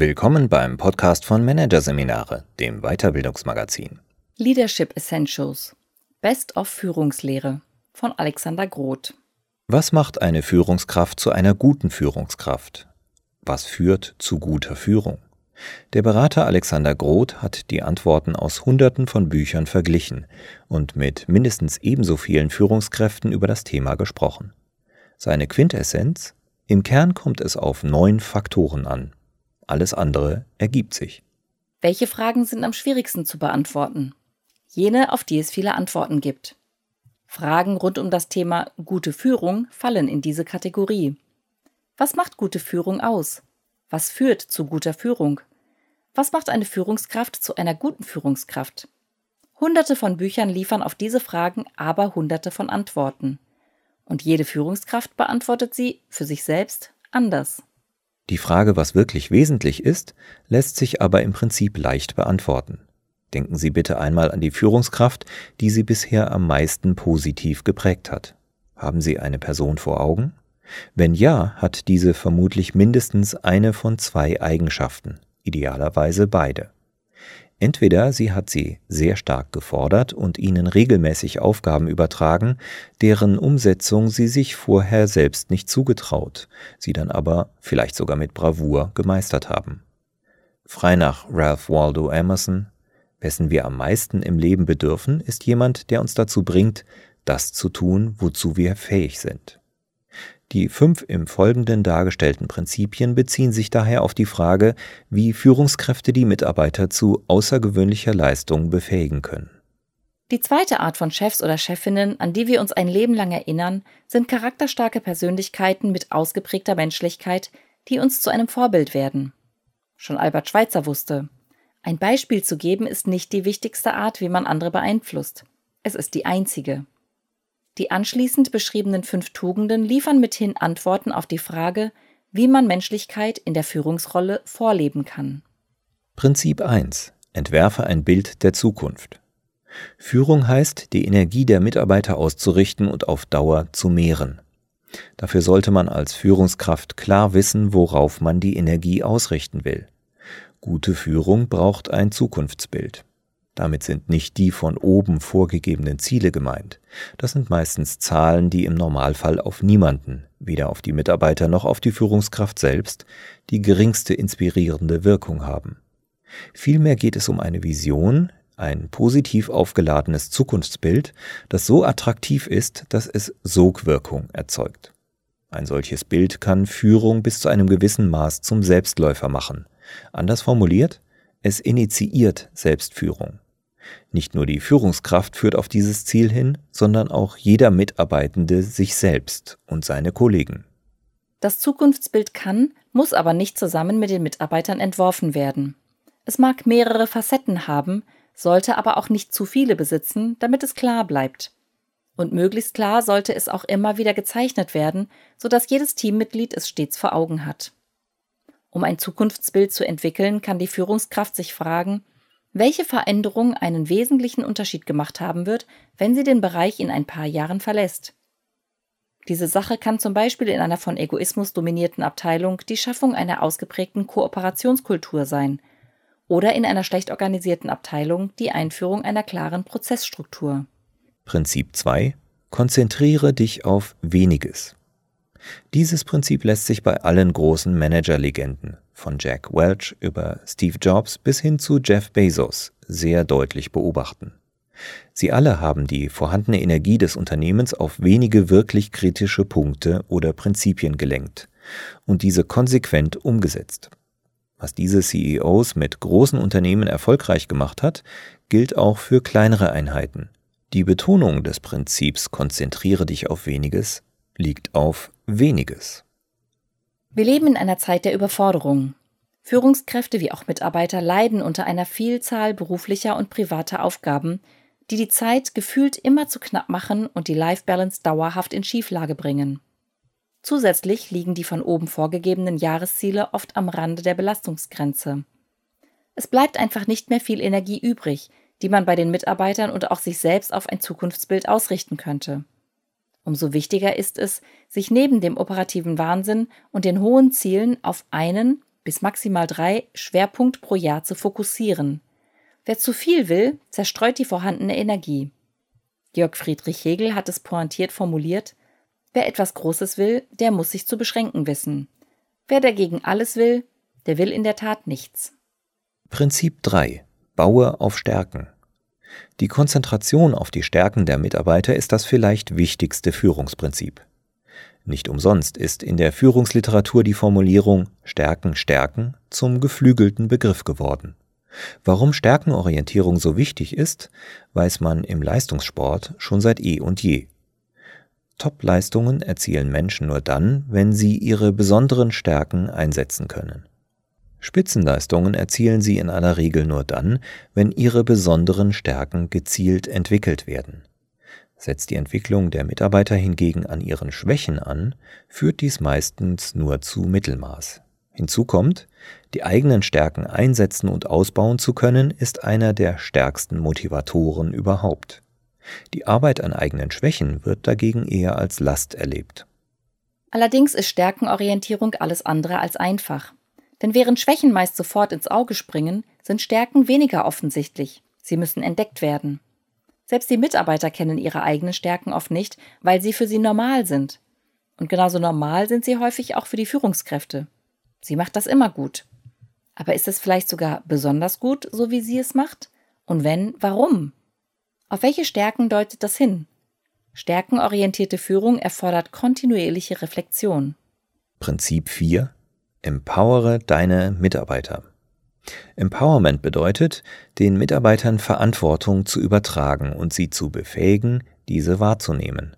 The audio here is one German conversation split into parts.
Willkommen beim Podcast von Managerseminare, dem Weiterbildungsmagazin. Leadership Essentials. Best of Führungslehre von Alexander Groth. Was macht eine Führungskraft zu einer guten Führungskraft? Was führt zu guter Führung? Der Berater Alexander Groth hat die Antworten aus Hunderten von Büchern verglichen und mit mindestens ebenso vielen Führungskräften über das Thema gesprochen. Seine Quintessenz? Im Kern kommt es auf neun Faktoren an. Alles andere ergibt sich. Welche Fragen sind am schwierigsten zu beantworten? Jene, auf die es viele Antworten gibt. Fragen rund um das Thema gute Führung fallen in diese Kategorie. Was macht gute Führung aus? Was führt zu guter Führung? Was macht eine Führungskraft zu einer guten Führungskraft? Hunderte von Büchern liefern auf diese Fragen aber hunderte von Antworten. Und jede Führungskraft beantwortet sie für sich selbst anders. Die Frage, was wirklich wesentlich ist, lässt sich aber im Prinzip leicht beantworten. Denken Sie bitte einmal an die Führungskraft, die Sie bisher am meisten positiv geprägt hat. Haben Sie eine Person vor Augen? Wenn ja, hat diese vermutlich mindestens eine von zwei Eigenschaften, idealerweise beide. Entweder sie hat sie sehr stark gefordert und ihnen regelmäßig Aufgaben übertragen, deren Umsetzung sie sich vorher selbst nicht zugetraut, sie dann aber vielleicht sogar mit Bravour gemeistert haben. Frei nach Ralph Waldo Emerson, wessen wir am meisten im Leben bedürfen, ist jemand, der uns dazu bringt, das zu tun, wozu wir fähig sind. Die fünf im Folgenden dargestellten Prinzipien beziehen sich daher auf die Frage, wie Führungskräfte die Mitarbeiter zu außergewöhnlicher Leistung befähigen können. Die zweite Art von Chefs oder Chefinnen, an die wir uns ein Leben lang erinnern, sind charakterstarke Persönlichkeiten mit ausgeprägter Menschlichkeit, die uns zu einem Vorbild werden. Schon Albert Schweitzer wusste, ein Beispiel zu geben ist nicht die wichtigste Art, wie man andere beeinflusst. Es ist die einzige. Die anschließend beschriebenen fünf Tugenden liefern mithin Antworten auf die Frage, wie man Menschlichkeit in der Führungsrolle vorleben kann. Prinzip 1. Entwerfe ein Bild der Zukunft. Führung heißt, die Energie der Mitarbeiter auszurichten und auf Dauer zu mehren. Dafür sollte man als Führungskraft klar wissen, worauf man die Energie ausrichten will. Gute Führung braucht ein Zukunftsbild. Damit sind nicht die von oben vorgegebenen Ziele gemeint. Das sind meistens Zahlen, die im Normalfall auf niemanden, weder auf die Mitarbeiter noch auf die Führungskraft selbst, die geringste inspirierende Wirkung haben. Vielmehr geht es um eine Vision, ein positiv aufgeladenes Zukunftsbild, das so attraktiv ist, dass es Sogwirkung erzeugt. Ein solches Bild kann Führung bis zu einem gewissen Maß zum Selbstläufer machen. Anders formuliert, es initiiert Selbstführung. Nicht nur die Führungskraft führt auf dieses Ziel hin, sondern auch jeder Mitarbeitende sich selbst und seine Kollegen. Das Zukunftsbild kann, muss aber nicht zusammen mit den Mitarbeitern entworfen werden. Es mag mehrere Facetten haben, sollte aber auch nicht zu viele besitzen, damit es klar bleibt. Und möglichst klar sollte es auch immer wieder gezeichnet werden, sodass jedes Teammitglied es stets vor Augen hat. Um ein Zukunftsbild zu entwickeln, kann die Führungskraft sich fragen, welche Veränderung einen wesentlichen Unterschied gemacht haben wird, wenn sie den Bereich in ein paar Jahren verlässt. Diese Sache kann zum Beispiel in einer von Egoismus dominierten Abteilung die Schaffung einer ausgeprägten Kooperationskultur sein oder in einer schlecht organisierten Abteilung die Einführung einer klaren Prozessstruktur. Prinzip 2. Konzentriere dich auf weniges. Dieses Prinzip lässt sich bei allen großen Managerlegenden, von Jack Welch über Steve Jobs bis hin zu Jeff Bezos, sehr deutlich beobachten. Sie alle haben die vorhandene Energie des Unternehmens auf wenige wirklich kritische Punkte oder Prinzipien gelenkt und diese konsequent umgesetzt. Was diese CEOs mit großen Unternehmen erfolgreich gemacht hat, gilt auch für kleinere Einheiten. Die Betonung des Prinzips konzentriere dich auf weniges liegt auf weniges. Wir leben in einer Zeit der Überforderung. Führungskräfte wie auch Mitarbeiter leiden unter einer Vielzahl beruflicher und privater Aufgaben, die die Zeit gefühlt immer zu knapp machen und die Life Balance dauerhaft in Schieflage bringen. Zusätzlich liegen die von oben vorgegebenen Jahresziele oft am Rande der Belastungsgrenze. Es bleibt einfach nicht mehr viel Energie übrig, die man bei den Mitarbeitern und auch sich selbst auf ein Zukunftsbild ausrichten könnte. Umso wichtiger ist es, sich neben dem operativen Wahnsinn und den hohen Zielen auf einen bis maximal drei Schwerpunkt pro Jahr zu fokussieren. Wer zu viel will, zerstreut die vorhandene Energie. Georg Friedrich Hegel hat es pointiert formuliert, wer etwas Großes will, der muss sich zu beschränken wissen. Wer dagegen alles will, der will in der Tat nichts. Prinzip 3. Baue auf Stärken. Die Konzentration auf die Stärken der Mitarbeiter ist das vielleicht wichtigste Führungsprinzip. Nicht umsonst ist in der Führungsliteratur die Formulierung Stärken stärken zum geflügelten Begriff geworden. Warum Stärkenorientierung so wichtig ist, weiß man im Leistungssport schon seit eh und je. Top-Leistungen erzielen Menschen nur dann, wenn sie ihre besonderen Stärken einsetzen können. Spitzenleistungen erzielen sie in aller Regel nur dann, wenn ihre besonderen Stärken gezielt entwickelt werden. Setzt die Entwicklung der Mitarbeiter hingegen an ihren Schwächen an, führt dies meistens nur zu Mittelmaß. Hinzu kommt, die eigenen Stärken einsetzen und ausbauen zu können, ist einer der stärksten Motivatoren überhaupt. Die Arbeit an eigenen Schwächen wird dagegen eher als Last erlebt. Allerdings ist Stärkenorientierung alles andere als einfach. Denn während Schwächen meist sofort ins Auge springen, sind Stärken weniger offensichtlich. Sie müssen entdeckt werden. Selbst die Mitarbeiter kennen ihre eigenen Stärken oft nicht, weil sie für sie normal sind. Und genauso normal sind sie häufig auch für die Führungskräfte. Sie macht das immer gut. Aber ist es vielleicht sogar besonders gut, so wie sie es macht? Und wenn, warum? Auf welche Stärken deutet das hin? Stärkenorientierte Führung erfordert kontinuierliche Reflexion. Prinzip 4. Empowere deine Mitarbeiter. Empowerment bedeutet, den Mitarbeitern Verantwortung zu übertragen und sie zu befähigen, diese wahrzunehmen.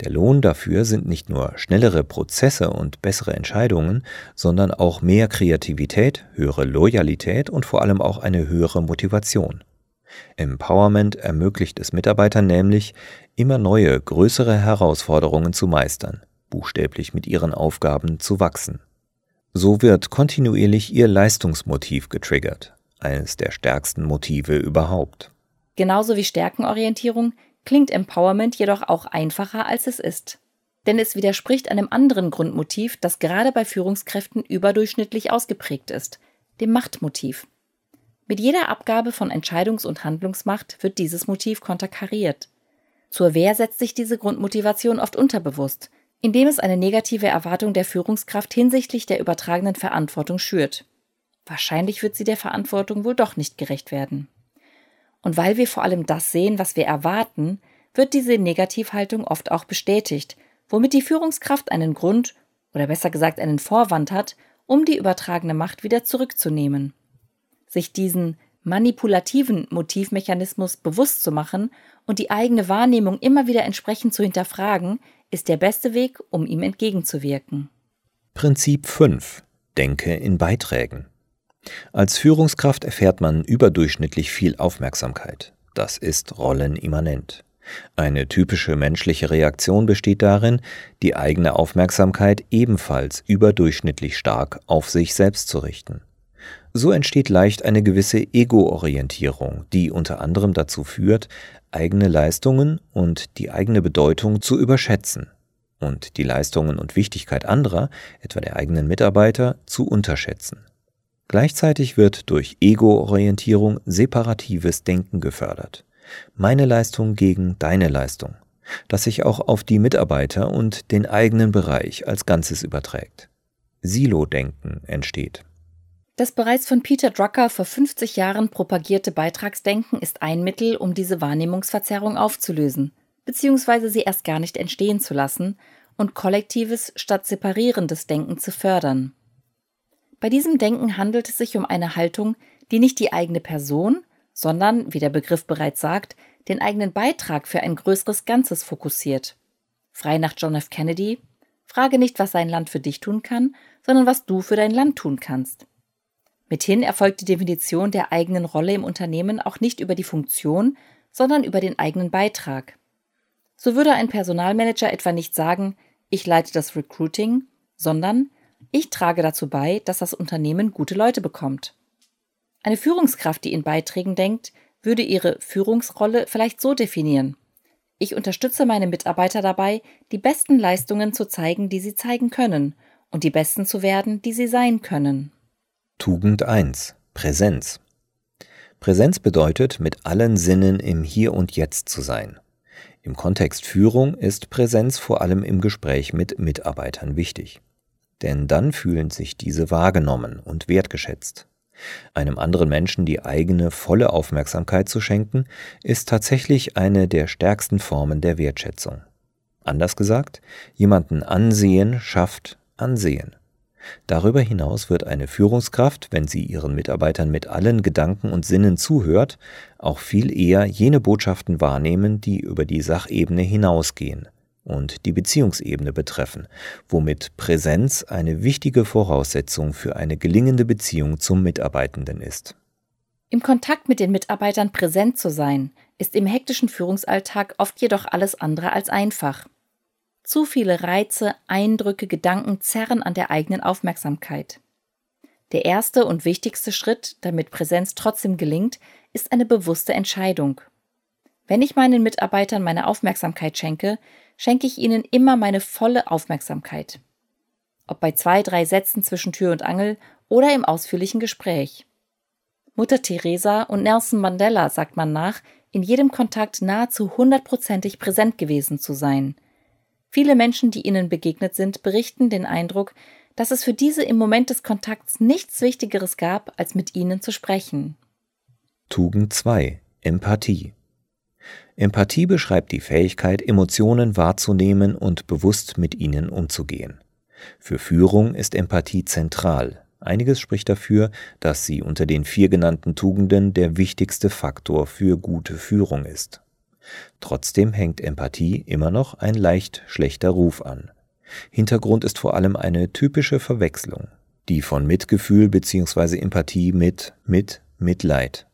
Der Lohn dafür sind nicht nur schnellere Prozesse und bessere Entscheidungen, sondern auch mehr Kreativität, höhere Loyalität und vor allem auch eine höhere Motivation. Empowerment ermöglicht es Mitarbeitern nämlich, immer neue, größere Herausforderungen zu meistern, buchstäblich mit ihren Aufgaben zu wachsen. So wird kontinuierlich ihr Leistungsmotiv getriggert, eines der stärksten Motive überhaupt. Genauso wie Stärkenorientierung klingt Empowerment jedoch auch einfacher, als es ist. Denn es widerspricht einem anderen Grundmotiv, das gerade bei Führungskräften überdurchschnittlich ausgeprägt ist, dem Machtmotiv. Mit jeder Abgabe von Entscheidungs- und Handlungsmacht wird dieses Motiv konterkariert. Zur Wehr setzt sich diese Grundmotivation oft unterbewusst, indem es eine negative Erwartung der Führungskraft hinsichtlich der übertragenen Verantwortung schürt. Wahrscheinlich wird sie der Verantwortung wohl doch nicht gerecht werden. Und weil wir vor allem das sehen, was wir erwarten, wird diese Negativhaltung oft auch bestätigt, womit die Führungskraft einen Grund oder besser gesagt einen Vorwand hat, um die übertragene Macht wieder zurückzunehmen. Sich diesen manipulativen Motivmechanismus bewusst zu machen und die eigene Wahrnehmung immer wieder entsprechend zu hinterfragen, ist der beste Weg, um ihm entgegenzuwirken. Prinzip 5. Denke in Beiträgen. Als Führungskraft erfährt man überdurchschnittlich viel Aufmerksamkeit. Das ist rollenimmanent. Eine typische menschliche Reaktion besteht darin, die eigene Aufmerksamkeit ebenfalls überdurchschnittlich stark auf sich selbst zu richten. So entsteht leicht eine gewisse Ego-Orientierung, die unter anderem dazu führt, eigene Leistungen und die eigene Bedeutung zu überschätzen und die Leistungen und Wichtigkeit anderer, etwa der eigenen Mitarbeiter, zu unterschätzen. Gleichzeitig wird durch Ego-Orientierung separatives Denken gefördert. Meine Leistung gegen deine Leistung, das sich auch auf die Mitarbeiter und den eigenen Bereich als Ganzes überträgt. Silo-Denken entsteht. Das bereits von Peter Drucker vor 50 Jahren propagierte Beitragsdenken ist ein Mittel, um diese Wahrnehmungsverzerrung aufzulösen, beziehungsweise sie erst gar nicht entstehen zu lassen und kollektives statt separierendes Denken zu fördern. Bei diesem Denken handelt es sich um eine Haltung, die nicht die eigene Person, sondern, wie der Begriff bereits sagt, den eigenen Beitrag für ein größeres Ganzes fokussiert. Frei nach John F. Kennedy, frage nicht, was sein Land für dich tun kann, sondern was du für dein Land tun kannst. Mithin erfolgt die Definition der eigenen Rolle im Unternehmen auch nicht über die Funktion, sondern über den eigenen Beitrag. So würde ein Personalmanager etwa nicht sagen, ich leite das Recruiting, sondern ich trage dazu bei, dass das Unternehmen gute Leute bekommt. Eine Führungskraft, die in Beiträgen denkt, würde ihre Führungsrolle vielleicht so definieren. Ich unterstütze meine Mitarbeiter dabei, die besten Leistungen zu zeigen, die sie zeigen können, und die besten zu werden, die sie sein können. Tugend 1. Präsenz. Präsenz bedeutet, mit allen Sinnen im Hier und Jetzt zu sein. Im Kontext Führung ist Präsenz vor allem im Gespräch mit Mitarbeitern wichtig. Denn dann fühlen sich diese wahrgenommen und wertgeschätzt. Einem anderen Menschen die eigene volle Aufmerksamkeit zu schenken, ist tatsächlich eine der stärksten Formen der Wertschätzung. Anders gesagt, jemanden ansehen schafft Ansehen. Darüber hinaus wird eine Führungskraft, wenn sie ihren Mitarbeitern mit allen Gedanken und Sinnen zuhört, auch viel eher jene Botschaften wahrnehmen, die über die Sachebene hinausgehen und die Beziehungsebene betreffen, womit Präsenz eine wichtige Voraussetzung für eine gelingende Beziehung zum Mitarbeitenden ist. Im Kontakt mit den Mitarbeitern präsent zu sein, ist im hektischen Führungsalltag oft jedoch alles andere als einfach. Zu viele Reize, Eindrücke, Gedanken zerren an der eigenen Aufmerksamkeit. Der erste und wichtigste Schritt, damit Präsenz trotzdem gelingt, ist eine bewusste Entscheidung. Wenn ich meinen Mitarbeitern meine Aufmerksamkeit schenke, schenke ich ihnen immer meine volle Aufmerksamkeit. Ob bei zwei, drei Sätzen zwischen Tür und Angel oder im ausführlichen Gespräch. Mutter Teresa und Nelson Mandela sagt man nach, in jedem Kontakt nahezu hundertprozentig präsent gewesen zu sein – Viele Menschen, die ihnen begegnet sind, berichten den Eindruck, dass es für diese im Moment des Kontakts nichts Wichtigeres gab, als mit ihnen zu sprechen. Tugend 2 Empathie Empathie beschreibt die Fähigkeit, Emotionen wahrzunehmen und bewusst mit ihnen umzugehen. Für Führung ist Empathie zentral. Einiges spricht dafür, dass sie unter den vier genannten Tugenden der wichtigste Faktor für gute Führung ist. Trotzdem hängt Empathie immer noch ein leicht schlechter Ruf an. Hintergrund ist vor allem eine typische Verwechslung, die von Mitgefühl bzw. Empathie mit mit Mitleid.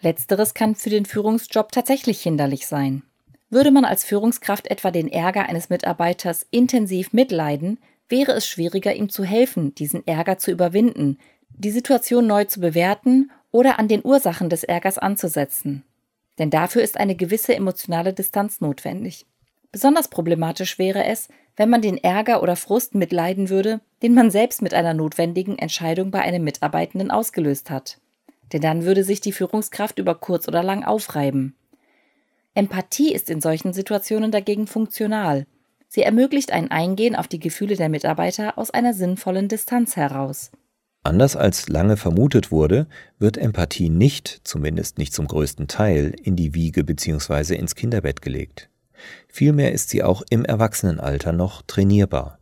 Letzteres kann für den Führungsjob tatsächlich hinderlich sein. Würde man als Führungskraft etwa den Ärger eines Mitarbeiters intensiv mitleiden, wäre es schwieriger, ihm zu helfen, diesen Ärger zu überwinden, die Situation neu zu bewerten oder an den Ursachen des Ärgers anzusetzen. Denn dafür ist eine gewisse emotionale Distanz notwendig. Besonders problematisch wäre es, wenn man den Ärger oder Frust mitleiden würde, den man selbst mit einer notwendigen Entscheidung bei einem Mitarbeitenden ausgelöst hat. Denn dann würde sich die Führungskraft über kurz oder lang aufreiben. Empathie ist in solchen Situationen dagegen funktional. Sie ermöglicht ein Eingehen auf die Gefühle der Mitarbeiter aus einer sinnvollen Distanz heraus. Anders als lange vermutet wurde, wird Empathie nicht, zumindest nicht zum größten Teil, in die Wiege bzw. ins Kinderbett gelegt. Vielmehr ist sie auch im Erwachsenenalter noch trainierbar.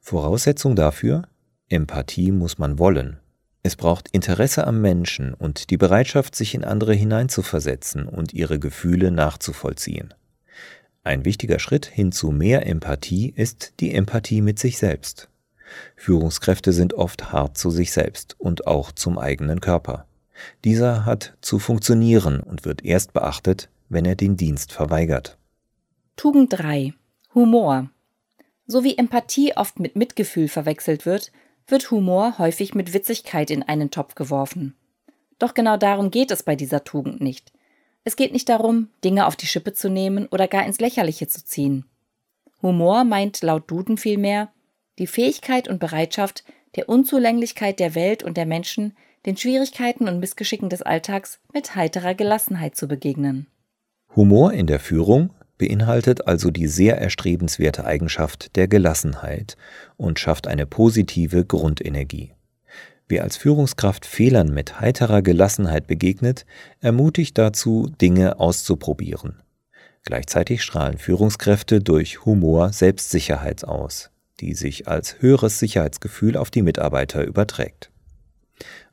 Voraussetzung dafür? Empathie muss man wollen. Es braucht Interesse am Menschen und die Bereitschaft, sich in andere hineinzuversetzen und ihre Gefühle nachzuvollziehen. Ein wichtiger Schritt hin zu mehr Empathie ist die Empathie mit sich selbst. Führungskräfte sind oft hart zu sich selbst und auch zum eigenen Körper. Dieser hat zu funktionieren und wird erst beachtet, wenn er den Dienst verweigert. Tugend 3. Humor. So wie Empathie oft mit Mitgefühl verwechselt wird, wird Humor häufig mit Witzigkeit in einen Topf geworfen. Doch genau darum geht es bei dieser Tugend nicht. Es geht nicht darum, Dinge auf die Schippe zu nehmen oder gar ins Lächerliche zu ziehen. Humor meint laut Duden vielmehr die Fähigkeit und Bereitschaft, der Unzulänglichkeit der Welt und der Menschen, den Schwierigkeiten und Missgeschicken des Alltags mit heiterer Gelassenheit zu begegnen. Humor in der Führung beinhaltet also die sehr erstrebenswerte Eigenschaft der Gelassenheit und schafft eine positive Grundenergie. Wer als Führungskraft Fehlern mit heiterer Gelassenheit begegnet, ermutigt dazu, Dinge auszuprobieren. Gleichzeitig strahlen Führungskräfte durch Humor Selbstsicherheit aus die sich als höheres Sicherheitsgefühl auf die Mitarbeiter überträgt.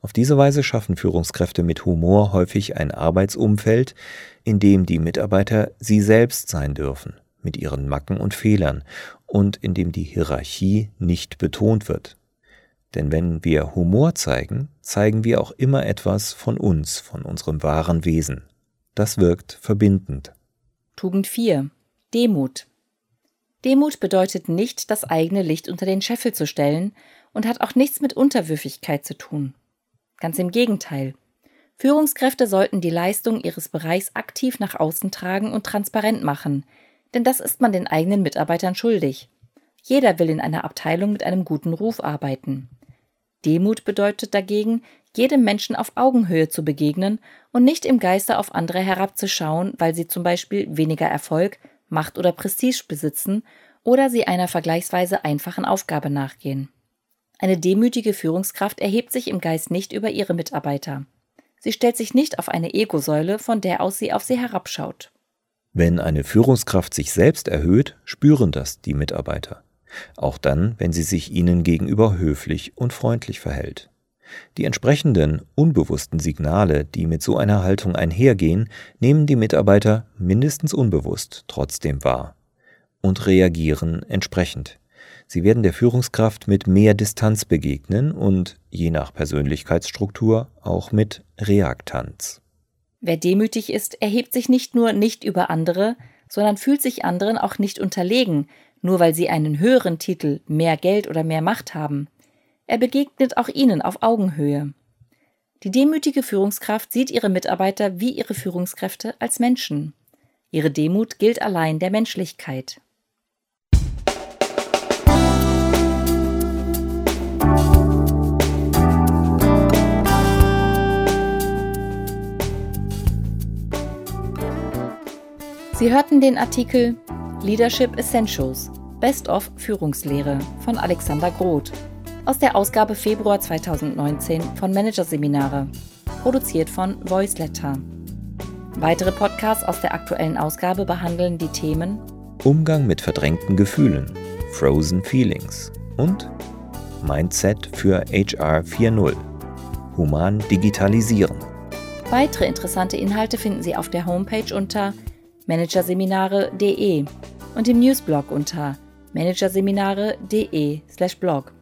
Auf diese Weise schaffen Führungskräfte mit Humor häufig ein Arbeitsumfeld, in dem die Mitarbeiter sie selbst sein dürfen, mit ihren Macken und Fehlern, und in dem die Hierarchie nicht betont wird. Denn wenn wir Humor zeigen, zeigen wir auch immer etwas von uns, von unserem wahren Wesen. Das wirkt verbindend. Tugend 4. Demut. Demut bedeutet nicht, das eigene Licht unter den Scheffel zu stellen und hat auch nichts mit Unterwürfigkeit zu tun. Ganz im Gegenteil. Führungskräfte sollten die Leistung ihres Bereichs aktiv nach außen tragen und transparent machen, denn das ist man den eigenen Mitarbeitern schuldig. Jeder will in einer Abteilung mit einem guten Ruf arbeiten. Demut bedeutet dagegen, jedem Menschen auf Augenhöhe zu begegnen und nicht im Geiste auf andere herabzuschauen, weil sie zum Beispiel weniger Erfolg, Macht oder Prestige besitzen oder sie einer vergleichsweise einfachen Aufgabe nachgehen. Eine demütige Führungskraft erhebt sich im Geist nicht über ihre Mitarbeiter. Sie stellt sich nicht auf eine Ego-Säule, von der aus sie auf sie herabschaut. Wenn eine Führungskraft sich selbst erhöht, spüren das die Mitarbeiter. Auch dann, wenn sie sich ihnen gegenüber höflich und freundlich verhält. Die entsprechenden unbewussten Signale, die mit so einer Haltung einhergehen, nehmen die Mitarbeiter mindestens unbewusst trotzdem wahr und reagieren entsprechend. Sie werden der Führungskraft mit mehr Distanz begegnen und, je nach Persönlichkeitsstruktur, auch mit Reaktanz. Wer demütig ist, erhebt sich nicht nur nicht über andere, sondern fühlt sich anderen auch nicht unterlegen, nur weil sie einen höheren Titel, mehr Geld oder mehr Macht haben. Er begegnet auch ihnen auf Augenhöhe. Die demütige Führungskraft sieht ihre Mitarbeiter wie ihre Führungskräfte als Menschen. Ihre Demut gilt allein der Menschlichkeit. Sie hörten den Artikel Leadership Essentials Best of Führungslehre von Alexander Groth aus der Ausgabe Februar 2019 von Managerseminare, produziert von Voiceletter. Weitere Podcasts aus der aktuellen Ausgabe behandeln die Themen Umgang mit verdrängten Gefühlen, Frozen Feelings und Mindset für HR 4.0, Human Digitalisieren. Weitere interessante Inhalte finden Sie auf der Homepage unter managerseminare.de und im Newsblog unter managerseminare.de/blog.